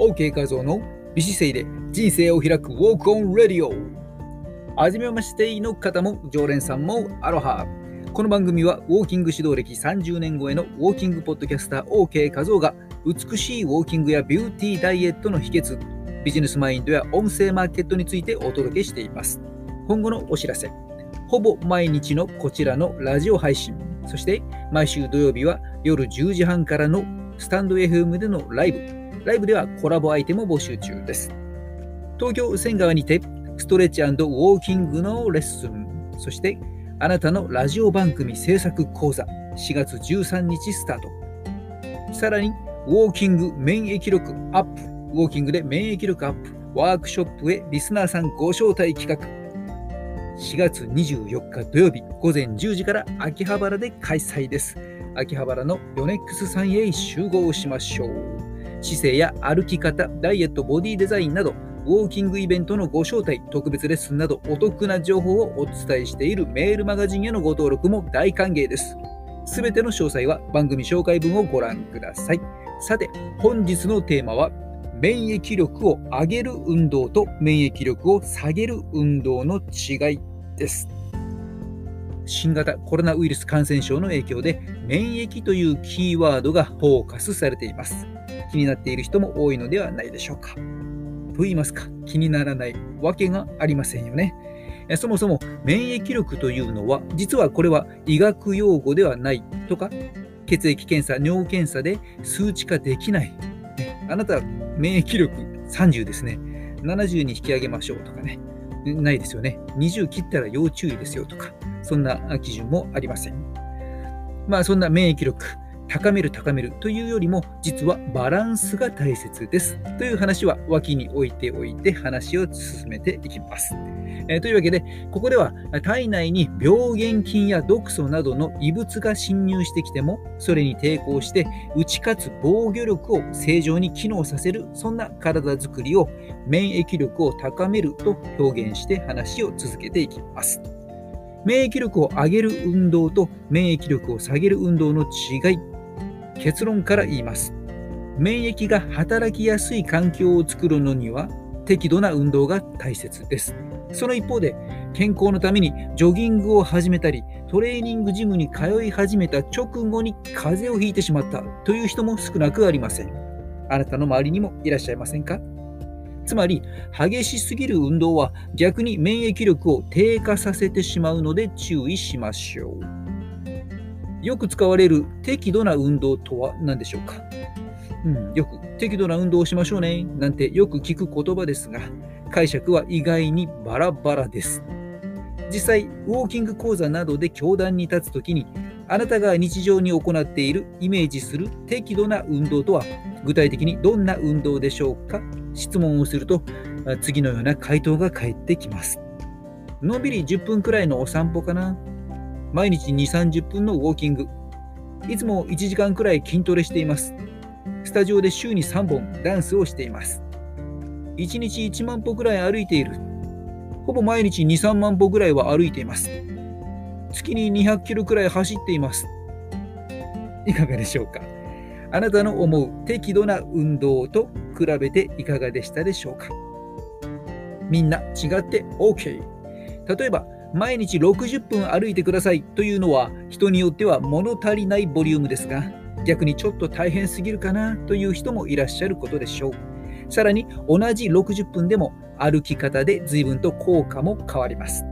OK 画像の美姿勢で人生を開くウォークオンレディオ。はじめましての方も常連さんもアロハ。この番組はウォーキング指導歴30年超えのウォーキングポッドキャスター OK 画像が美しいウォーキングやビューティーダイエットの秘訣ビジネスマインドや音声マーケットについてお届けしています。今後のお知らせ。ほぼ毎日のこちらのラジオ配信。そして毎週土曜日は夜10時半からのスタンド FM でのライブ。ライブではコラボアイテムを募集中です。東京仙川にてストレッチウォーキングのレッスン。そしてあなたのラジオ番組制作講座4月13日スタート。さらにウォーキング免疫力アップ。ウォーキングで免疫力アップ。ワークショップへリスナーさんご招待企画。4月24日土曜日午前10時から秋葉原で開催です。秋葉原のヨネックスさんへ集合しましょう。姿勢や歩き方、ダイエット、ボディデザインなど、ウォーキングイベントのご招待、特別レッスンなどお得な情報をお伝えしているメールマガジンへのご登録も大歓迎です。すべての詳細は番組紹介文をご覧ください。さて、本日のテーマは、免疫力を上げる運動と免疫力を下げる運動の違いです。新型コロナウイルス感染症の影響で免疫というキーワードがフォーカスされています。気になっている人も多いのではないでしょうか。と言いますか、気にならないわけがありませんよね。そもそも免疫力というのは、実はこれは医学用語ではないとか、血液検査、尿検査で数値化できない。あなた、免疫力30ですね。70に引き上げましょうとかね。ないですよね。20切ったら要注意ですよとか。そんな基準もありません。まあそんな免疫力、高める高めるというよりも実はバランスが大切ですという話は脇に置いておいて話を進めていきます。えー、というわけでここでは体内に病原菌や毒素などの異物が侵入してきてもそれに抵抗して打ち勝つ防御力を正常に機能させるそんな体づくりを免疫力を高めると表現して話を続けていきます。免疫力を上げる運動と免疫力を下げる運動の違い結論から言います。免疫が働きやすい環境を作るのには適度な運動が大切です。その一方で健康のためにジョギングを始めたりトレーニングジムに通い始めた直後に風邪をひいてしまったという人も少なくありません。あなたの周りにもいらっしゃいませんか？つまり激しすぎる運動は逆に免疫力を低下させてしまうので注意しましょう。よく使われる適度な運動とは何でしょうか、うん、よく適度な運動をしましょうねなんてよく聞く言葉ですが解釈は意外にバラバラです。実際ウォーキング講座などで教壇に立つ時にあなたが日常に行っているイメージする適度な運動とは具体的にどんな運動でしょうか？質問をすると次のような回答が返ってきます。のんびり10分くらいのお散歩かな？毎日2、30分のウォーキング。いつも1時間くらい筋トレしています。スタジオで週に3本ダンスをしています。1日1万歩くらい歩いている。ほぼ毎日2、3万歩くらいは歩いています。月に200キロくらい走っています。いかがでしょうか？あなたの思う適度な運動と比べていかがでしたでしょうか？みんな違って OK。例えば、毎日60分歩いてくださいというのは人によっては物足りないボリュームですが、逆にちょっと大変すぎるかなという人もいらっしゃることでしょう。さらに同じ60分でも歩き方で随分と効果も変わります。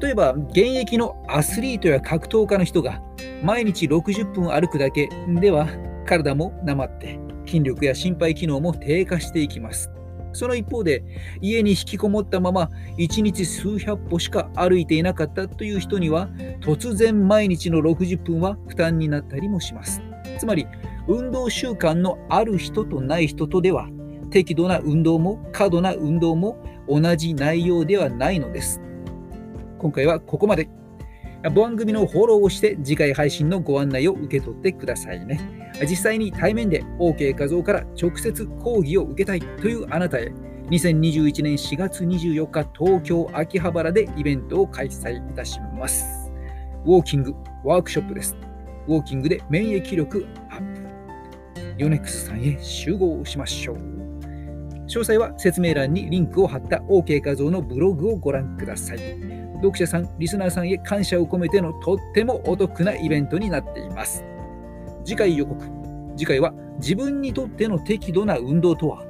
例えば現役のアスリートや格闘家の人が毎日60分歩くだけでは体もなまって筋力や心肺機能も低下していきます。その一方で家に引きこもったまま1日数百歩しか歩いていなかったという人には突然毎日の60分は負担になったりもします。つまり運動習慣のある人とない人とでは適度な運動も過度な運動も同じ内容ではないのです。今回はここまで。番組のフォローをして次回配信のご案内を受け取ってくださいね。実際に対面で OK 画像から直接講義を受けたいというあなたへ、2021年4月24日東京秋葉原でイベントを開催いたします。ウォーキングワークショップです。ウォーキングで免疫力アップ。ヨネックスさんへ集合しましょう。詳細は説明欄にリンクを貼った OK 画像のブログをご覧ください。読者さん、リスナーさんへ感謝を込めてのとってもお得なイベントになっています。次回予告。次回は自分にとっての適度な運動とは？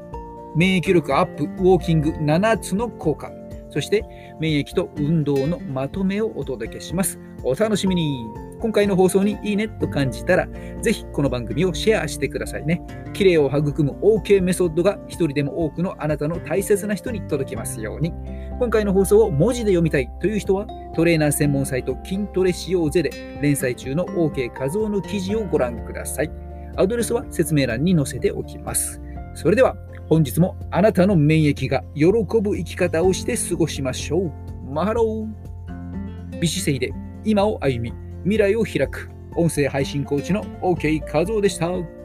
免疫力アップ、ウォーキング7つの効果。そして免疫と運動のまとめをお届けします。お楽しみに今回の放送にいいねと感じたら、ぜひこの番組をシェアしてくださいね。綺麗を育む OK メソッドが一人でも多くのあなたの大切な人に届きますように。今回の放送を文字で読みたいという人は、トレーナー専門サイト筋トレしようぜで連載中の OK 画像の記事をご覧ください。アドレスは説明欄に載せておきます。それでは本日もあなたの免疫が喜ぶ生き方をして過ごしましょう。マハロー美姿勢で今を歩み未来を開く音声配信コーチの OK 和夫でした。